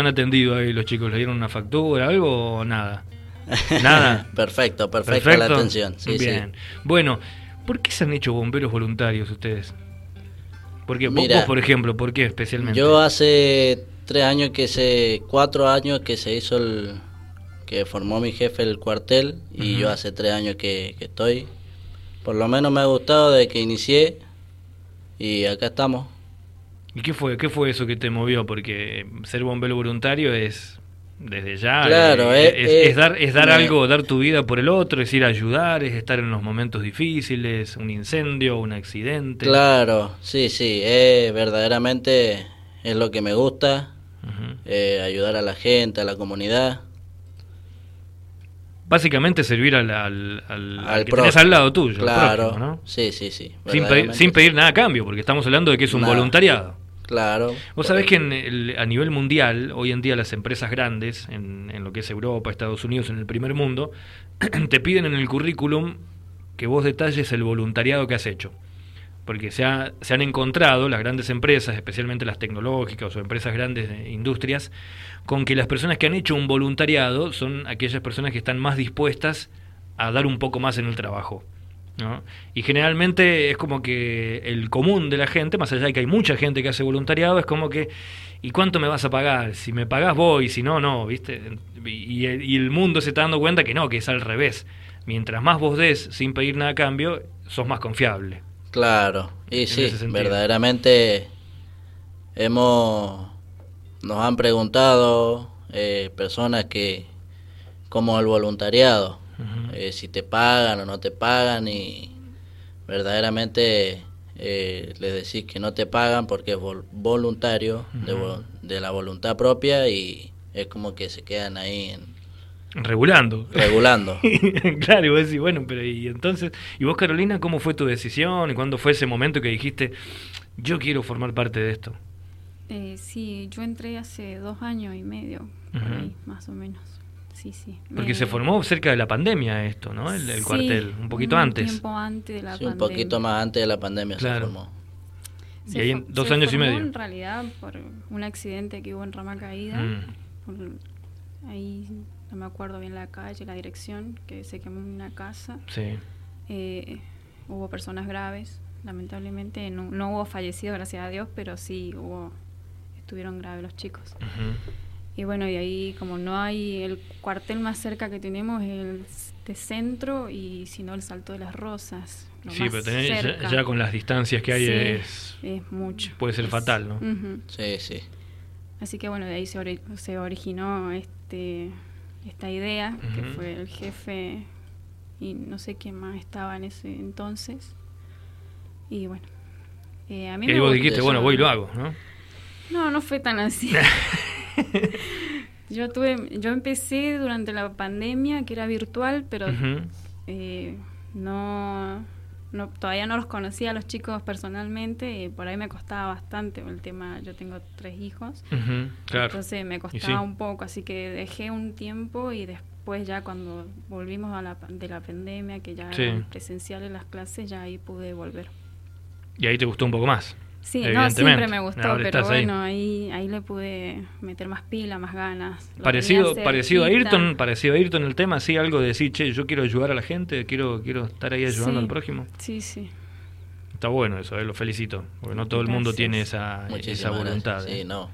han atendido ahí los chicos? ¿Le dieron una factura, algo o nada? Nada. perfecto, perfecta la atención. Bien. Bueno, ¿por qué se han hecho bomberos voluntarios ustedes? Porque vos, por ejemplo, ¿por qué especialmente? Yo hace tres años que se, cuatro años que se hizo el, que formó mi jefe el cuartel y yo hace tres años que, que, estoy. Por lo menos me ha gustado de que inicié y acá estamos. ¿Y qué fue, qué fue eso que te movió? Porque ser bombero voluntario es desde ya. Claro, eh, es, es, dar, es dar algo, dar tu vida por el otro, es ir a ayudar, es estar en los momentos difíciles, un incendio, un accidente. Claro, sí, sí, verdaderamente es lo que me gusta, eh, ayudar a la gente, a la comunidad. Básicamente servir al, al, al, que tenés al lado tuyo. Claro, ¿no? sí, sí, sí. Sin pedir, sin pedir nada a cambio, porque estamos hablando de que es un voluntariado. Claro. Vos sabés que en a nivel mundial, hoy en día las empresas grandes, en, en, lo que es Europa, Estados Unidos, en el primer mundo, te piden en el currículum que vos detalles el voluntariado que has hecho. Porque se, ha, han encontrado las grandes empresas, especialmente las tecnológicas o empresas grandes de industrias, con que las personas que han hecho un voluntariado son aquellas personas que están más dispuestas a dar un poco más en el trabajo. Y generalmente es como que el común de la gente, más allá de que hay mucha gente que hace voluntariado, es como que, ¿y cuánto me vas a pagar? Si me pagás voy, si no, no, ¿viste? Y, el mundo se está dando cuenta que no, que es al revés. Mientras más vos des sin pedir nada a cambio, sos más confiable. Claro, y sí, verdaderamente hemos, nos han preguntado eh, personas que, como el voluntariado, eh, si te pagan o no te pagan y verdaderamente eh, les decís que no te pagan porque es voluntario, de, la voluntad propia y es como que se quedan ahí regulando. Regulando. claro, y vos decís, bueno, pero y entonces, ¿y vos Carolina, cómo fue tu decisión y cuándo fue ese momento que dijiste, yo quiero formar parte de esto? Eh, sí, yo entré hace dos años y medio, más o menos sí, sí. Porque se formó cerca de la pandemia esto, ¿no? El, cuartel, un poquito antes. Un tiempo antes de la sí, un poquito más antes de la pandemia se formó. y ahí en dos años y medio. en realidad por un accidente que hubo en Rama Caída. Mm. ahí no me acuerdo bien la calle, la dirección, que se quemó una casa. Sí. Eh, hubo personas graves, lamentablemente. No, no, hubo fallecidos, gracias a Dios, pero sí hubo estuvieron graves los chicos. Y bueno, y ahí como no hay el cuartel más cerca que tenemos es el de centro y si no el Salto de las Rosas. sí, pero ya, con las distancias que hay es, es mucho. Puede ser fatal, ¿no? Sí, sí. Así que bueno, de ahí se, se originó este esta idea, que fue el jefe y no sé quién más estaba en ese entonces. Y bueno, eh, a mí y vos dijiste, bueno, voy y lo hago, ¿no? No, no fue tan así. yo tuve, yo empecé durante la pandemia, que era virtual, pero eh, no, no, todavía no los conocía a los chicos personalmente, y por ahí me costaba bastante el tema, yo tengo tres hijos, entonces me costaba un poco, así que dejé un tiempo y después ya cuando volvimos a la, de la pandemia, que ya eran presenciales las clases, ya ahí pude volver. ¿Y ahí te gustó un poco más? Sí, no, siempre me gustó, pero bueno, ahí. ahí. le pude meter más pila, más ganas. parecido parecido a Ayrton, parecido a Ayrton el tema, sí, algo de decir, che, yo quiero ayudar a la gente, quiero quiero estar ahí ayudando al prójimo. Sí, sí. Está bueno eso, eh, lo felicito, porque no todo el mundo tiene esa, esa voluntad. Sí, eh. no.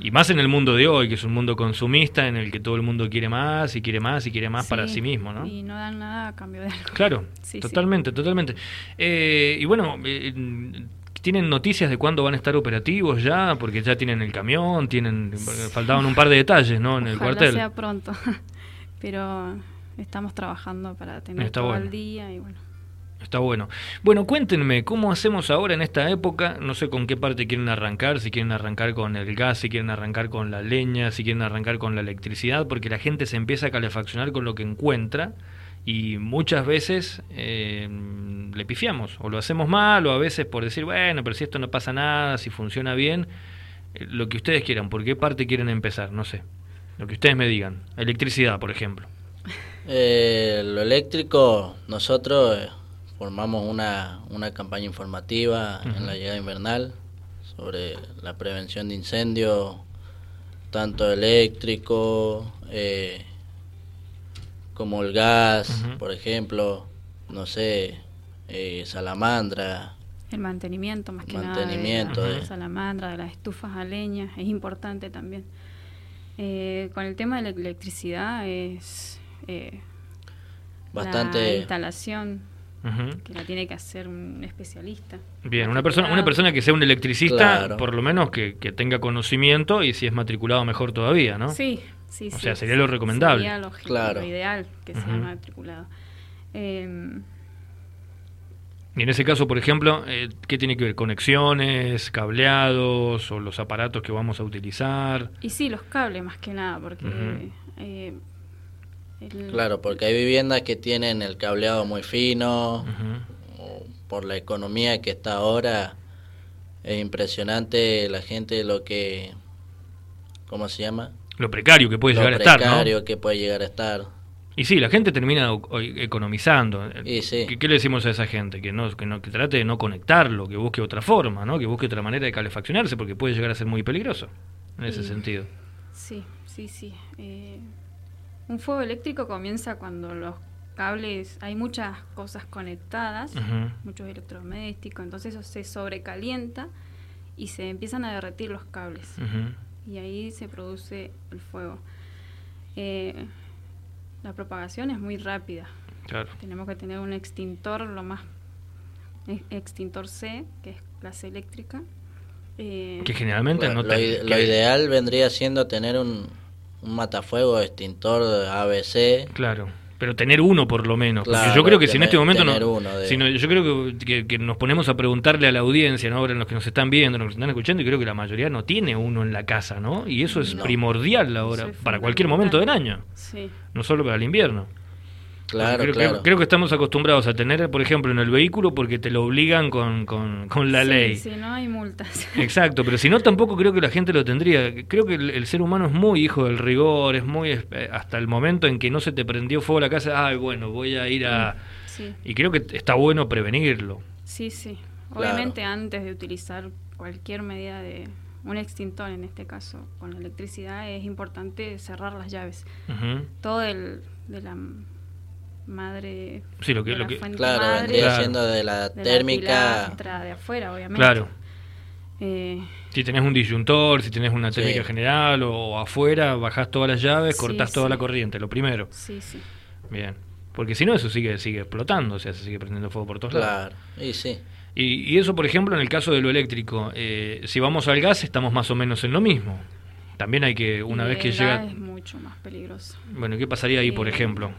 Y más en el mundo de hoy, que es un mundo consumista en el que todo el mundo quiere más y quiere más y quiere más para sí mismo, ¿no? Y no dan nada a cambio de algo. Claro, totalmente, totalmente. Eh, y bueno, ¿Tienen noticias de cuándo van a estar operativos ya? Porque ya tienen el camión, tienen faltaban un par de detalles, ¿no? En el cuartel. sea pronto, pero estamos trabajando para tener todo el día y bueno. Está bueno. Bueno, cuéntenme, ¿cómo hacemos ahora en esta época? No sé con qué parte quieren arrancar, si quieren arrancar con el gas, si quieren arrancar con la leña, si quieren arrancar con la electricidad, porque la gente se empieza a calefaccionar con lo que encuentra y muchas veces eh, le pifiamos o lo hacemos mal o a veces por decir, bueno, pero si esto no pasa nada, si funciona bien, eh, lo que ustedes quieran, ¿por qué parte quieren empezar? No sé, lo que ustedes me digan. Electricidad, por ejemplo. Eh, lo eléctrico, nosotros formamos una, una campaña informativa en la llegada invernal sobre la prevención de incendios, tanto eléctrico, eh, como el gas, por ejemplo, no sé, eh, salamandra. El mantenimiento, más que mantenimiento, nada, de la, salamandra, de las estufas a leña, es importante también. Eh, con el tema de la electricidad es eh, bastante la instalación que la tiene que hacer un especialista. Bien, una persona, una persona que sea un electricista, por lo menos que, tenga conocimiento y si es matriculado mejor todavía, ¿no? Sí, sí, O sea, sería lo recomendable. Sería lo, claro. ideal que sea matriculado. Eh, y en ese caso, por ejemplo, eh, ¿qué tiene que ver? ¿Conexiones, cableados o los aparatos que vamos a utilizar? Y sí, los cables más que nada, porque... Eh, claro, porque hay viviendas que tienen el cableado muy fino, por la economía que está ahora, es impresionante la gente lo que... ¿Cómo se llama? Lo precario que puede llegar a estar, Lo precario que puede llegar a estar. Y sí, la gente termina economizando. Y sí. ¿Qué, le decimos a esa gente? Que no, que no que trate de no conectarlo, que busque otra forma, ¿no? Que busque otra manera de calefaccionarse, porque puede llegar a ser muy peligroso en ese sentido. Sí, sí, sí. Eh, un fuego eléctrico comienza cuando los cables, hay muchas cosas conectadas, muchos electrodomésticos, entonces eso se sobrecalienta y se empiezan a derretir los cables. Y ahí se produce el fuego. Eh, la propagación es muy rápida. Tenemos que tener un extintor, lo más extintor C, que es clase eléctrica. Eh, que generalmente no lo, lo, ideal vendría siendo tener un, un matafuego extintor ABC. Claro pero tener uno por lo menos. yo creo que si en este momento no. yo creo que, nos ponemos a preguntarle a la audiencia, ¿no? ahora en los que nos están viendo, nos están escuchando, y creo que la mayoría no tiene uno en la casa, ¿no? Y eso es primordial ahora, para cualquier momento del año. No solo para el invierno. Claro, creo, creo, que estamos acostumbrados a tener, por ejemplo, en el vehículo porque te lo obligan con, con, la ley. Sí, no hay multas. Exacto, pero si no, tampoco creo que la gente lo tendría. Creo que el, ser humano es muy hijo del rigor, es muy. Eh, hasta el momento en que no se te prendió fuego la casa, ay, bueno, voy a ir a. Y creo que está bueno prevenirlo. Sí, sí. Obviamente, antes de utilizar cualquier medida de un extintor, en este caso, con electricidad, es importante cerrar las llaves. Todo el de la madre sí, lo que, lo que claro vendría siendo de la térmica. de afuera obviamente. Claro. Eh, si tenés un disyuntor si tenés una térmica general o, afuera bajás todas las llaves cortás toda la corriente lo primero. Sí sí. Bien. Porque si no eso sigue sigue explotando o sea se sigue prendiendo fuego por todos lados. Claro y sí. Y, eso por ejemplo en el caso de lo eléctrico eh, si vamos al gas estamos más o menos en lo mismo. También hay que una vez que llega es mucho más peligroso. Bueno qué pasaría ahí por eh, ejemplo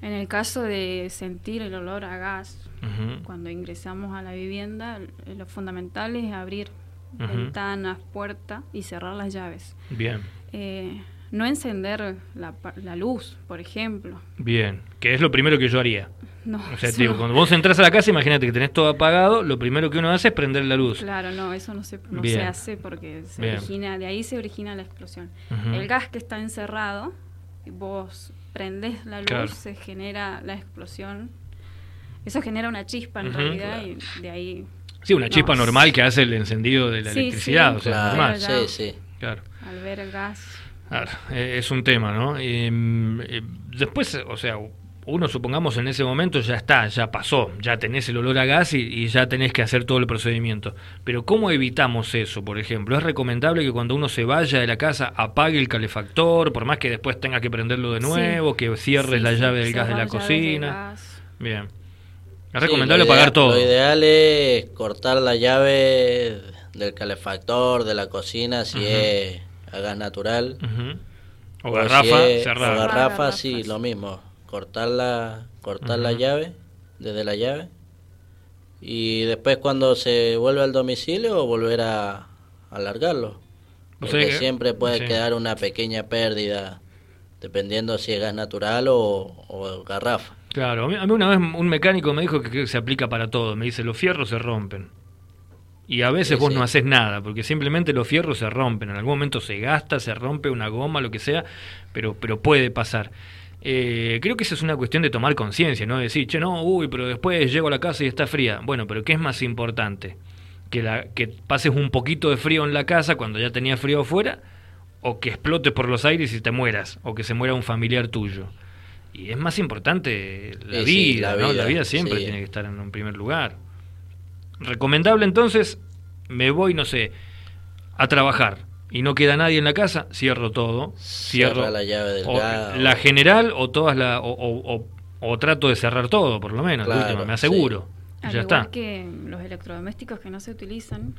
en el caso de sentir el olor a gas, cuando ingresamos a la vivienda, lo fundamental es abrir ventanas, puertas y cerrar las llaves. Bien. Eh, no encender la, la, luz, por ejemplo. Bien, que es lo primero que yo haría. No, o sea, digo, cuando vos entras a la casa, imagínate que tenés todo apagado, lo primero que uno hace es prender la luz. Claro, no, eso no se, no se hace porque se origina, de ahí se origina la explosión. El gas que está encerrado, vos prendes la luz, se genera la explosión. Eso genera una chispa en realidad y de ahí... Sí, una chispa normal que hace el encendido de la electricidad, o sea, normal. Sí, sí. Claro. Al ver el gas. Claro, eh, es un tema, ¿no? Em, eh, después, o sea, uno supongamos en ese momento ya está, ya pasó, ya tenés el olor a gas y, ya tenés que hacer todo el procedimiento. Pero ¿cómo evitamos eso, por ejemplo? ¿Es recomendable que cuando uno se vaya de la casa apague el calefactor, por más que después tenga que prenderlo de nuevo, que cierres la llave del gas de la cocina? Bien. Es recomendable apagar todo. Lo ideal es cortar la llave del calefactor, de la cocina, si es a gas natural. O, garrafa, cerrada. O garrafa, sí, lo mismo cortar la, cortar la llave, desde la llave, y después cuando se vuelve al domicilio volver a alargarlo. Porque siempre puede quedar una pequeña pérdida, dependiendo si es gas natural o, garrafa. Claro, a mí, una vez un mecánico me dijo que, se aplica para todo. Me dice, los fierros se rompen. Y a veces vos no haces nada, porque simplemente los fierros se rompen. En algún momento se gasta, se rompe una goma, lo que sea, pero, pero puede pasar. Eh, creo que esa es una cuestión de tomar conciencia, ¿no? Decir, che, no, uy, pero después llego a la casa y está fría. Bueno, pero ¿qué es más importante? ¿Que, la, que pases un poquito de frío en la casa cuando ya tenía frío afuera? o que explote por los aires y te mueras, o que se muera un familiar tuyo. Y es más importante la, vida, la, vida, la vida siempre tiene que estar en un primer lugar. Recomendable entonces, me voy, no sé, a trabajar y no queda nadie en la casa, cierro todo, cierro la llave del la general o todas la o, o, trato de cerrar todo, por lo menos, me aseguro. ya está. que los electrodomésticos que no se utilizan,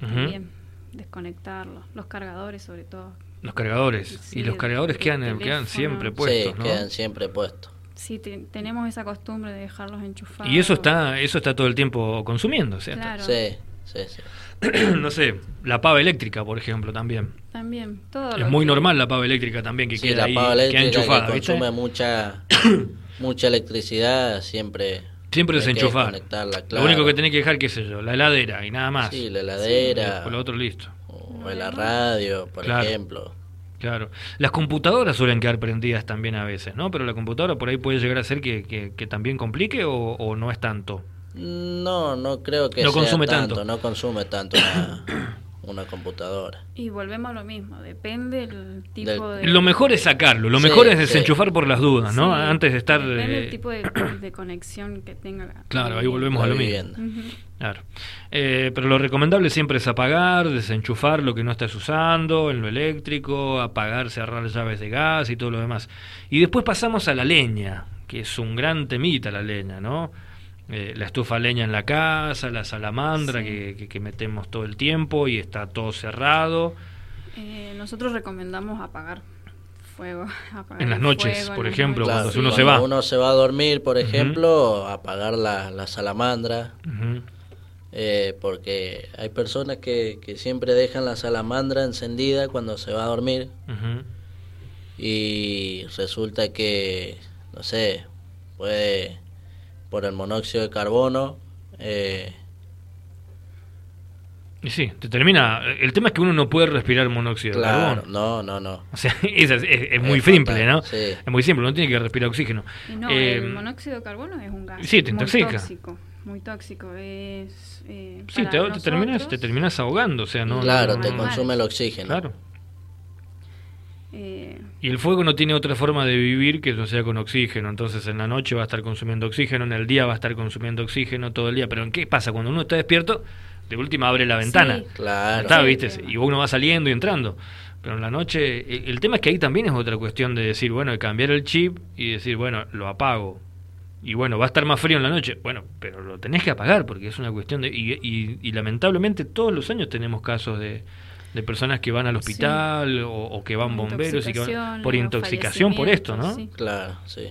también desconectarlos, los cargadores sobre todo. Los cargadores. y los cargadores quedan, quedan siempre puestos, sí, quedan siempre puestos. Sí, tenemos esa costumbre de dejarlos enchufados. Y eso está, eso está todo el tiempo consumiendo, Claro. Sí, sí, sí. no sé, la pava eléctrica, por ejemplo, también. También, todo. Es muy normal la pava eléctrica también que sí, queda la pava eléctrica enchufada, que consume mucha, mucha electricidad, siempre Siempre desenchufar. Lo único que tenés que dejar, qué sé yo, la heladera y nada más. Sí, la heladera. Sí, lo otro listo. O la radio, por ejemplo. Claro. Las computadoras suelen quedar prendidas también a veces, ¿no? Pero la computadora por ahí puede llegar a ser que, que, también complique o, no es tanto. No, no creo que no sea consume tanto, No consume tanto una computadora. Y volvemos a lo mismo, depende del tipo de... Lo mejor es sacarlo, lo mejor es desenchufar por las dudas, ¿no? Antes de estar... Depende del eh, tipo de, conexión que tenga. Claro, ahí volvemos a lo mismo. Claro. Eh, pero lo recomendable siempre es apagar, desenchufar lo que no estás usando, en lo eléctrico, apagar, cerrar llaves de gas y todo lo demás. Y después pasamos a la leña, que es un gran temita la leña, ¿no? Eh, la estufa leña en la casa, la salamandra que, que, metemos todo el tiempo y está todo cerrado. Eh, nosotros recomendamos apagar fuego. en las noches, por ejemplo, cuando uno se va. uno se va a dormir, por ejemplo, apagar la, la salamandra. Eh, porque hay personas que, que, siempre dejan la salamandra encendida cuando se va a dormir. Y resulta que, no sé, puede por el monóxido de carbono. Eh, y sí, te termina. El tema es que uno no puede respirar monóxido de carbono. No, no, no. O sea, es, muy simple, ¿no? Es muy simple, no tiene que respirar oxígeno. no, el eh, monóxido de carbono es un gas. Sí, te intoxica. Muy tóxico. Muy tóxico. Es, eh, sí, te, terminas, te terminas ahogando. O sea, no, claro, te consume el oxígeno. Claro. Y el fuego no tiene otra forma de vivir que no sea con oxígeno. Entonces en la noche va a estar consumiendo oxígeno, en el día va a estar consumiendo oxígeno todo el día. Pero ¿en qué pasa? Cuando uno está despierto, de última abre la ventana. claro. Está, ¿viste? Y uno va saliendo y entrando. Pero en la noche, el tema es que ahí también es otra cuestión de decir, bueno, de cambiar el chip y decir, bueno, lo apago. Y bueno, va a estar más frío en la noche. Bueno, pero lo tenés que apagar porque es una cuestión de... y lamentablemente todos los años tenemos casos de, de personas que van al hospital o, que van bomberos y que van por intoxicación por esto, ¿no? Claro, sí.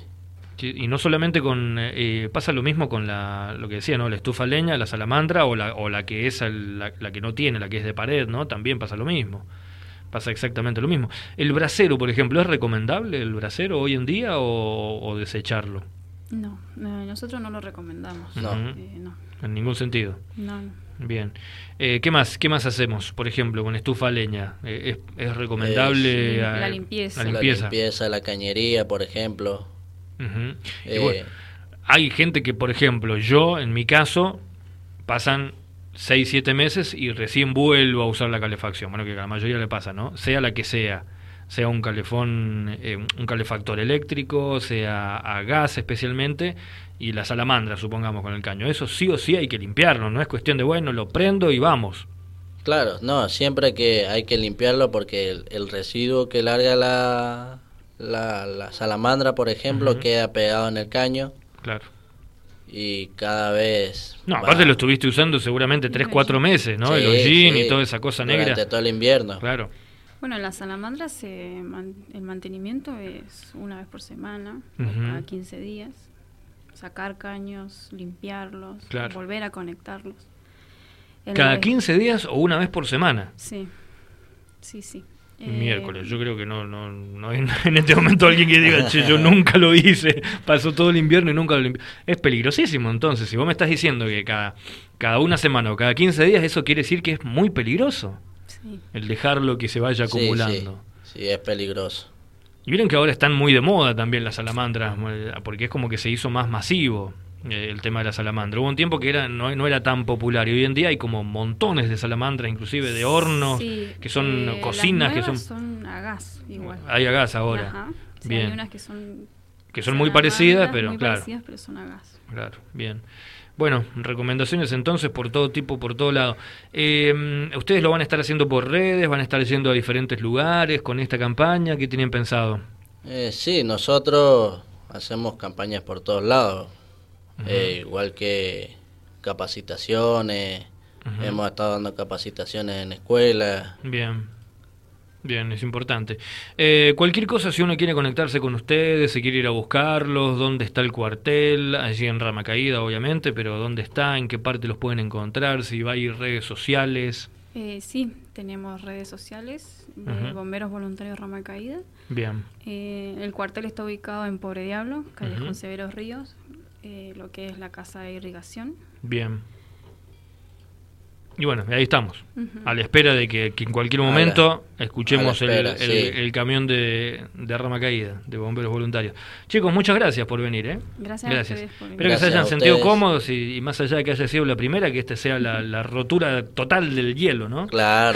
Y no solamente con eh, pasa lo mismo con la lo que decía, ¿no? La estufa leña, la salamandra o la o la que es la, que no tiene, la que es de pared, ¿no? También pasa lo mismo. Pasa exactamente lo mismo. El brasero, por ejemplo, ¿es recomendable el brasero hoy en día o, desecharlo? No, nosotros no lo recomendamos. No. Eh, no. En ningún sentido. No, no. Bien. Eh, ¿Qué más? ¿Qué más hacemos? Por ejemplo, con estufa leña. Eh, ¿es, recomendable la, limpieza. la, limpieza. la cañería, por ejemplo. Eh, hay gente que, por ejemplo, yo, en mi caso, pasan 6, 7 meses y recién vuelvo a usar la calefacción. Bueno, que a la mayoría le pasa, ¿no? Sea la que sea. Sea un calefón, un calefactor eléctrico, sea a gas especialmente, y la salamandra, supongamos, con el caño. Eso sí o sí hay que limpiarlo, no es cuestión de, bueno, lo prendo y vamos. Claro, no, siempre que hay que limpiarlo porque el, residuo que larga la, la, salamandra, por ejemplo, queda pegado en el caño. Claro. Y cada vez... No, aparte lo estuviste usando seguramente 3, 4 meses, ¿no? el hollín y toda esa cosa negra. Durante todo el invierno. Claro. Bueno, la salamandra se, el mantenimiento es una vez por semana, cada 15 días sacar caños, limpiarlos, volver a conectarlos. ¿Cada 15 días o una vez por semana? Sí, sí, sí. Miércoles, yo creo que no, no, no hay en este momento alguien que diga, che, yo nunca lo hice, pasó todo el invierno y nunca lo limpié. Es peligrosísimo entonces, si vos me estás diciendo que cada, cada una semana o cada 15 días, eso quiere decir que es muy peligroso. Sí. El dejarlo que se vaya acumulando. sí, es peligroso. Y miren que ahora están muy de moda también las salamandras, porque es como que se hizo más masivo. eh, el tema de la salamandra. Hubo un tiempo que era no, no, era tan popular y hoy en día hay como montones de salamandras, inclusive de hornos, que son eh, cocinas, que son... son a gas igual. Hay a gas ahora. bien. hay unas que son... Que son muy parecidas, pero muy claro. Parecidas, pero son a gas. Claro, bien. Bueno, recomendaciones entonces por todo tipo, por todo lado. Eh, ¿Ustedes lo van a estar haciendo por redes? ¿Van a estar yendo a diferentes lugares con esta campaña? ¿Qué tienen pensado? Eh, sí, nosotros hacemos campañas por todos lados. Eh, igual que capacitaciones, hemos estado dando capacitaciones en escuelas. Bien, bien, es importante. Eh, cualquier cosa, si uno quiere conectarse con ustedes, se quiere ir a buscarlos, dónde está el cuartel, allí en Rama Caída, obviamente, pero dónde está, en qué parte los pueden encontrar, si va a ir redes sociales. Eh, sí, tenemos redes sociales de Bomberos Voluntarios Rama Caída. Bien. Eh, el cuartel está ubicado en Pobre Diablo, Callejón Severos Ríos, eh, lo que es la casa de irrigación. Bien. Y bueno, ahí estamos, a la espera de que, en cualquier momento escuchemos el, camión de, rama caída, de bomberos voluntarios. Chicos, muchas gracias por venir. ¿eh? Gracias. gracias. Espero que se hayan sentido cómodos y, más allá de que haya sido la primera, que esta sea la, la rotura total del hielo, ¿no? Claro.